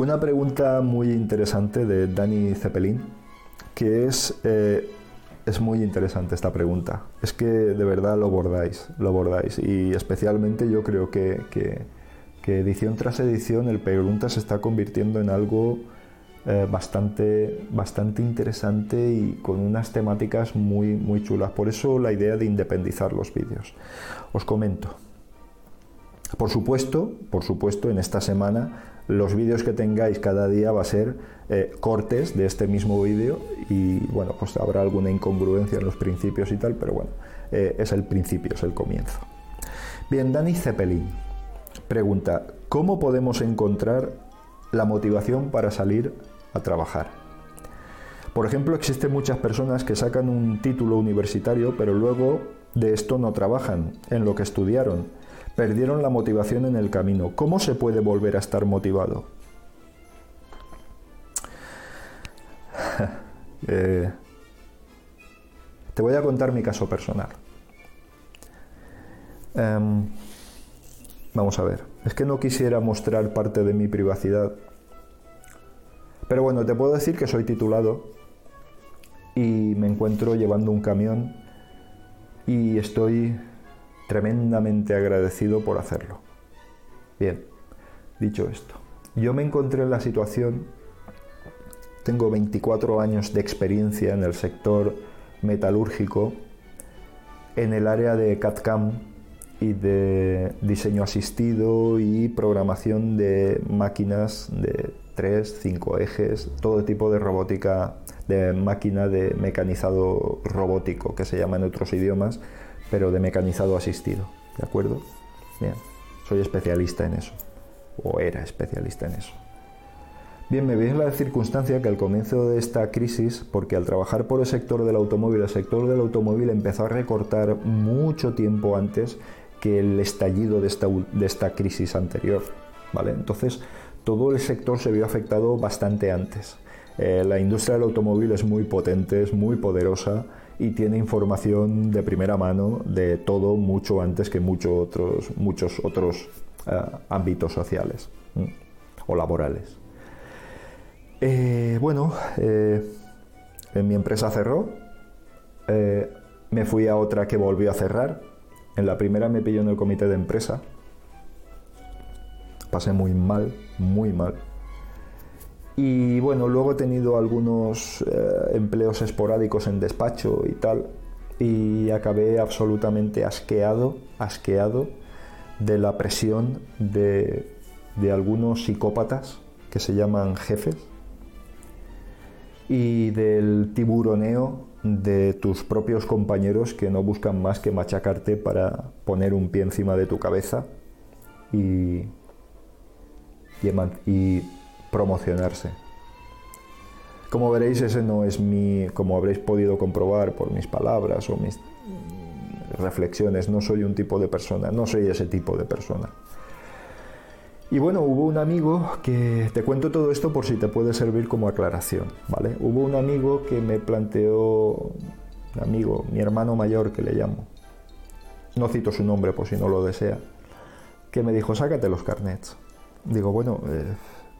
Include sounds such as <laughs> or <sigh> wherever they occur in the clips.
una pregunta muy interesante de Dani Zeppelin, que es, eh, es muy interesante esta pregunta. Es que de verdad lo bordáis, lo bordáis. Y especialmente yo creo que, que, que edición tras edición el pregunta se está convirtiendo en algo eh, bastante, bastante interesante y con unas temáticas muy, muy chulas. Por eso la idea de independizar los vídeos. Os comento. Por supuesto, por supuesto, en esta semana los vídeos que tengáis cada día va a ser eh, cortes de este mismo vídeo y bueno, pues habrá alguna incongruencia en los principios y tal, pero bueno, eh, es el principio, es el comienzo. Bien, Dani Zeppelin pregunta, ¿cómo podemos encontrar la motivación para salir a trabajar? Por ejemplo, existen muchas personas que sacan un título universitario, pero luego de esto no trabajan en lo que estudiaron perdieron la motivación en el camino. ¿Cómo se puede volver a estar motivado? <laughs> Eh, te voy a contar mi caso personal. Em, vamos a ver, es que no quisiera mostrar parte de mi privacidad, pero bueno, te puedo decir que soy titulado y me encuentro llevando un camión y estoy tremendamente agradecido por hacerlo. Bien, dicho esto, yo me encontré en la situación, tengo 24 años de experiencia en el sector metalúrgico, en el área de CAD-CAM y de diseño asistido y programación de máquinas de 3, 5 ejes, todo tipo de robótica, de máquina de mecanizado robótico, que se llama en otros idiomas, pero de mecanizado asistido, ¿de acuerdo? Bien, soy especialista en eso, o era especialista en eso. Bien, me veis la circunstancia que al comienzo de esta crisis, porque al trabajar por el sector del automóvil, el sector del automóvil empezó a recortar mucho tiempo antes que el estallido de esta, de esta crisis anterior, ¿vale? Entonces, todo el sector se vio afectado bastante antes. Eh, la industria del automóvil es muy potente, es muy poderosa y tiene información de primera mano de todo mucho antes que muchos otros, muchos otros eh, ámbitos sociales o laborales. Eh, bueno, eh, en mi empresa cerró, me fui a otra que volvió a cerrar. En la primera me pilló en el comité de empresa. Pasé muy mal, muy mal y bueno, luego he tenido algunos eh, empleos esporádicos en despacho y tal. Y acabé absolutamente asqueado, asqueado de la presión de, de algunos psicópatas que se llaman jefes y del tiburoneo de tus propios compañeros que no buscan más que machacarte para poner un pie encima de tu cabeza y, y promocionarse. Como veréis, ese no es mi, como habréis podido comprobar por mis palabras o mis reflexiones, no soy un tipo de persona, no soy ese tipo de persona. Y bueno, hubo un amigo que te cuento todo esto por si te puede servir como aclaración, ¿vale? Hubo un amigo que me planteó, un amigo, mi hermano mayor que le llamo, no cito su nombre por si no lo desea, que me dijo, sácate los carnets. Digo, bueno, eh,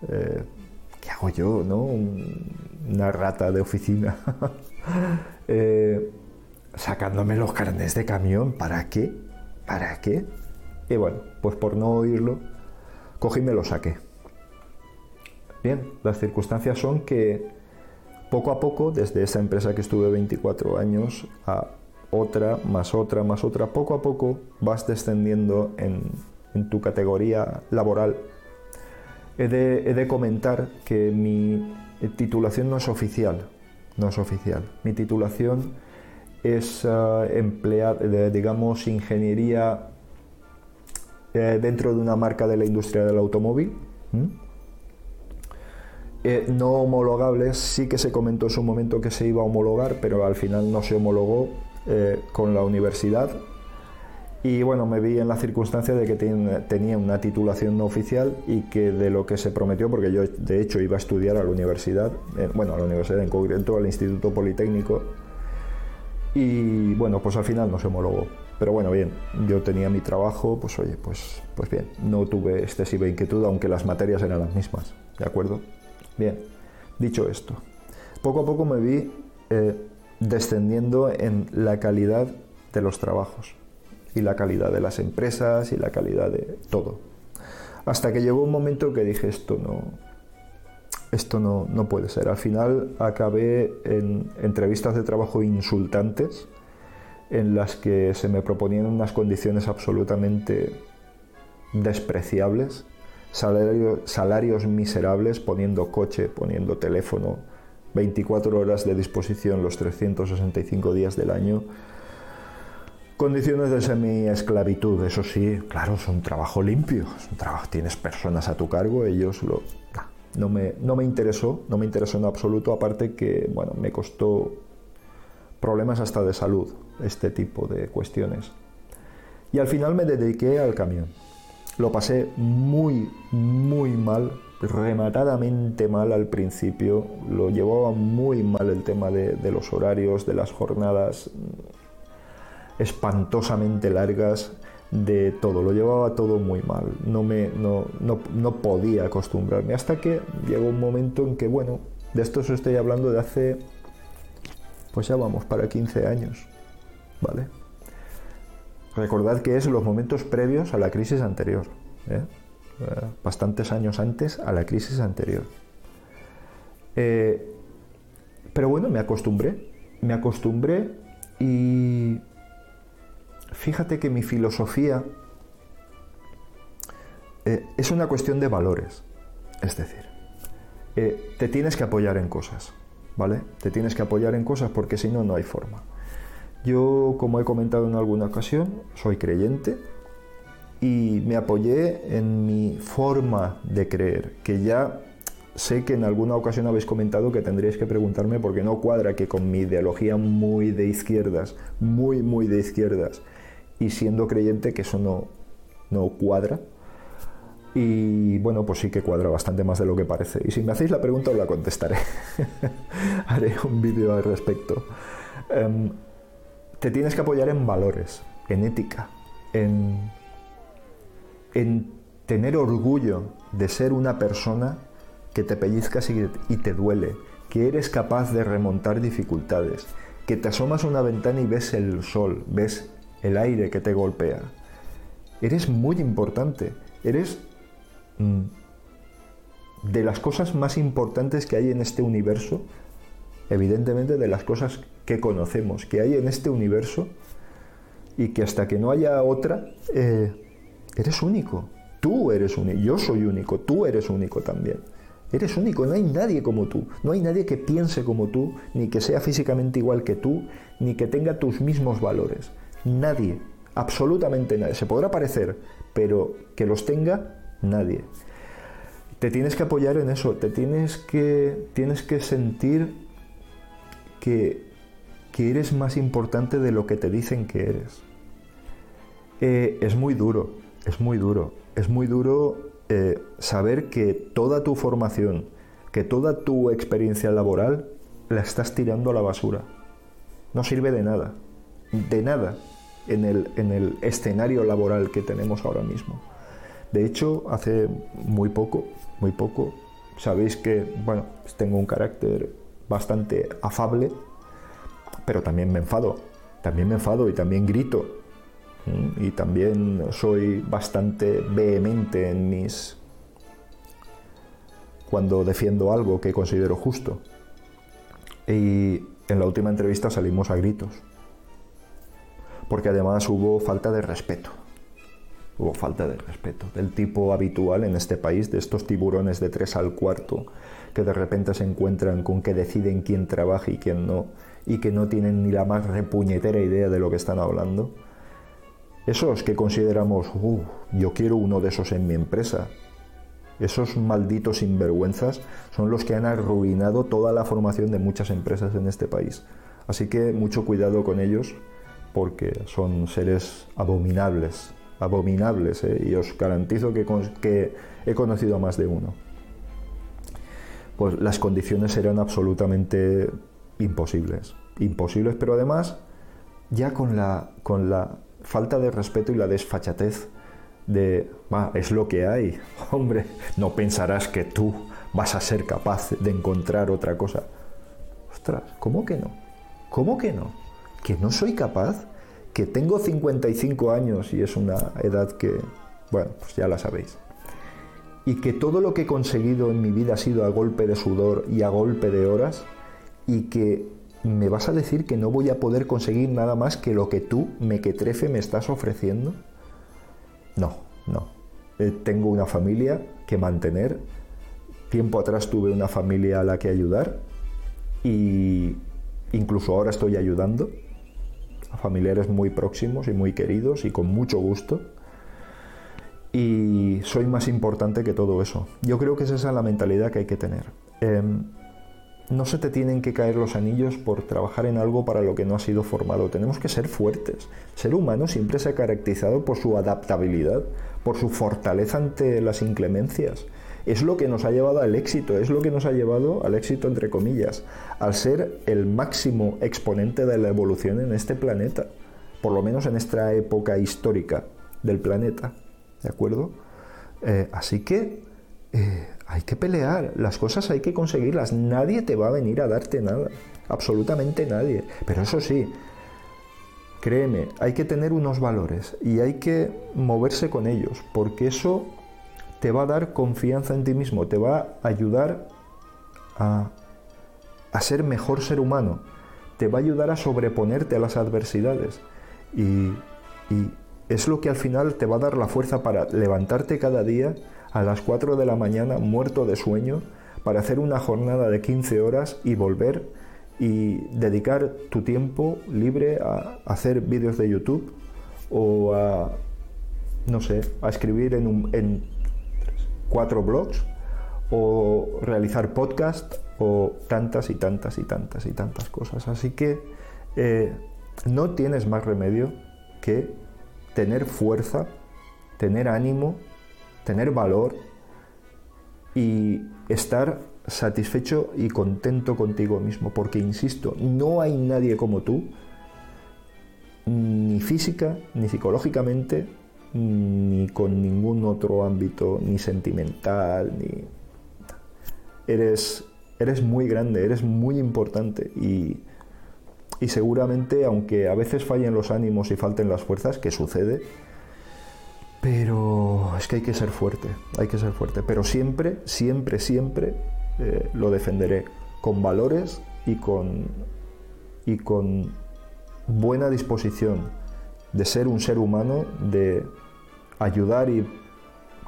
eh, ¿qué hago yo? ¿no? Una rata de oficina. <laughs> Eh, sacándome los carnes de camión, ¿para qué? ¿Para qué? Y bueno, pues por no oírlo, cogí y me lo saqué. Bien, las circunstancias son que poco a poco, desde esa empresa que estuve 24 años a otra, más otra, más otra, poco a poco vas descendiendo en, en tu categoría laboral he de, comentar que mi titulación no es oficial, no es oficial. Mi titulación es uh, digamos, ingeniería eh, dentro de una marca de la industria del automóvil. Eh, no homologables, sí que se comentó en su momento que se iba a homologar, pero al final no se homologó eh, con la universidad y bueno, me vi en la circunstancia de que tenía una titulación no oficial y que de lo que se prometió, porque yo de hecho iba a estudiar a la universidad, bueno, a la universidad en concreto, al Instituto Politécnico, y bueno, pues al final no se homologó. Pero bueno, bien, yo tenía mi trabajo, pues oye, pues, pues bien, no tuve excesiva inquietud, aunque las materias eran las mismas. ¿de acuerdo? Bien, dicho esto, poco a poco me vi eh, descendiendo en la calidad de los trabajos y la calidad de las empresas y la calidad de todo. Hasta que llegó un momento que dije esto no, esto no, no puede ser. Al final acabé en entrevistas de trabajo insultantes en las que se me proponían unas condiciones absolutamente despreciables, salarios miserables, poniendo coche, poniendo teléfono, 24 horas de disposición los 365 días del año, Condiciones de semi-esclavitud, eso sí, claro, es un trabajo limpio, un trabajo, tienes personas a tu cargo, ellos lo... No, me, no me interesó, no me interesó en absoluto, aparte que, bueno, me costó problemas hasta de salud, este tipo de cuestiones. Y al final me dediqué al camión. Lo pasé muy, muy mal, rematadamente mal al principio, lo llevaba muy mal el tema de los horarios, de las jornadas, espantosamente largas de todo, lo llevaba todo muy mal, no, me, no, no, podía acostumbrarme, hasta que llegó un momento en que, bueno, de esto os estoy hablando de hace, pues ya vamos, para 15 años, ¿vale? Recordad que es los momentos previos a la crisis anterior. Eh, bastantes años antes a la crisis anterior. Eh, pero bueno, me acostumbré, me acostumbré y fíjate que mi filosofía eh, es una cuestión de valores. Es decir, eh, te tienes que apoyar en cosas, ¿vale? Te tienes que apoyar en cosas porque si no, no hay forma. Yo, como he comentado en alguna ocasión, soy creyente y me apoyé en mi forma de creer, que ya sé que en alguna ocasión habéis comentado que tendríais que preguntarme por qué no cuadra que con mi ideología muy de izquierdas, muy, muy de izquierdas, y siendo creyente que eso no, no cuadra. Y bueno, pues sí que cuadra bastante más de lo que parece. Y si me hacéis la pregunta os la contestaré. <laughs> Haré un vídeo al respecto. Em, te tienes que apoyar en valores, en ética, en, en tener orgullo de ser una persona que te pellizcas y, y te duele, que eres capaz de remontar dificultades, que te asomas a una ventana y ves el sol, ves el aire que te golpea. Eres muy importante, eres mm, de las cosas más importantes que hay en este universo, evidentemente de las cosas que conocemos, que hay en este universo y que hasta que no haya otra, eh, eres único. Tú eres único, yo soy único, tú eres único también. Eres único, no hay nadie como tú, no hay nadie que piense como tú, ni que sea físicamente igual que tú, ni que tenga tus mismos valores. Nadie, absolutamente nadie. Se podrá parecer, pero que los tenga, nadie. Te tienes que apoyar en eso, te tienes que, tienes que sentir que, que eres más importante de lo que te dicen que eres. Eh, es muy duro, es muy duro, es muy duro eh, saber que toda tu formación, que toda tu experiencia laboral la estás tirando a la basura. No sirve de nada, de nada en el, escenario laboral que tenemos ahora mismo. De hecho, hace muy poco, muy poco, sabéis que, bueno, tengo un carácter bastante afable, pero también me enfado, también me enfado y también grito. Y también soy bastante vehemente en mis... cuando defiendo algo que considero justo. Y en la última entrevista salimos a gritos porque además hubo falta de respeto. Hubo falta de respeto del tipo habitual en este país, de estos tiburones de tres al cuarto, que de repente se encuentran con que deciden quién trabaja y quién no, y que no tienen ni la más repuñetera idea de lo que están hablando. Esos que consideramos, uh, yo quiero uno de esos en mi empresa, esos malditos sinvergüenzas son los que han arruinado toda la formación de muchas empresas en este país. Así que mucho cuidado con ellos porque son seres abominables, abominables, ¿eh? y os garantizo que, he conocido a más de uno. Pues las condiciones eran absolutamente imposibles, imposibles, pero además ya con la, con la falta de respeto y la desfachatez de, es lo que hay, <laughs> hombre, no pensarás que tú vas a ser capaz de encontrar otra cosa. Ostras, ¿cómo que no? ¿Cómo que no? ¿Que no soy capaz? ¿Que tengo 55 años y es una edad que, bueno, pues ya la sabéis? Y que todo lo que he conseguido en mi vida ha sido a golpe de sudor y a golpe de horas y que me vas a decir que no voy a poder conseguir nada más que lo que tú, mequetrefe, me estás ofreciendo? No, no. Eh, tengo una familia que mantener. Tiempo atrás tuve una familia a la que ayudar y incluso ahora estoy ayudando a familiares muy próximos y muy queridos y con mucho gusto. Y soy más importante que todo eso. Yo creo que esa es la mentalidad que hay que tener. Em, no se te tienen que caer los anillos por trabajar en algo para lo que no has sido formado. Tenemos que ser fuertes. Ser humano siempre se ha caracterizado por su adaptabilidad, por su fortaleza ante las inclemencias. Es lo que nos ha llevado al éxito, es lo que nos ha llevado al éxito entre comillas, al ser el máximo exponente de la evolución en este planeta, por lo menos en esta época histórica del planeta. ¿De acuerdo? Eh, así que eh, hay que pelear, las cosas hay que conseguirlas, nadie te va a venir a darte nada, absolutamente nadie. Pero eso sí, créeme, hay que tener unos valores y hay que moverse con ellos, porque eso te va a dar confianza en ti mismo, te va a ayudar a, ser mejor ser humano, te va a ayudar a sobreponerte a las adversidades. Y, y es lo que al final te va a dar la fuerza para levantarte cada día a las 4 de la mañana muerto de sueño para hacer una jornada de 15 horas y volver y dedicar tu tiempo libre a hacer vídeos de YouTube o a, no sé, a escribir en, en cuatro blogs o realizar podcast o tantas y tantas y tantas y tantas cosas. Así que eh, no tienes más remedio que tener fuerza, tener ánimo tener valor y estar satisfecho y contento contigo mismo, porque insisto, no hay nadie como tú, ni física, ni psicológicamente, ni con ningún otro ámbito, ni sentimental, ni... Eres, eres muy grande, eres muy importante y, y seguramente, aunque a veces fallen los ánimos y falten las fuerzas, que sucede, pero es que hay que ser fuerte, hay que ser fuerte. Pero siempre, siempre, siempre eh, lo defenderé con valores y con, y con buena disposición de ser un ser humano, de ayudar y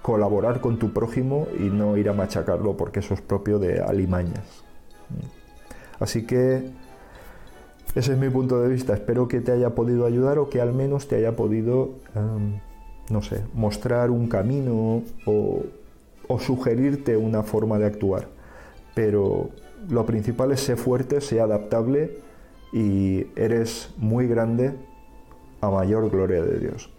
colaborar con tu prójimo y no ir a machacarlo porque eso es propio de alimañas. Así que ese es mi punto de vista. Espero que te haya podido ayudar o que al menos te haya podido... Em, no sé, mostrar un camino o, sugerirte una forma de actuar. Pero lo principal es ser fuerte, ser adaptable y eres muy grande a mayor gloria de Dios.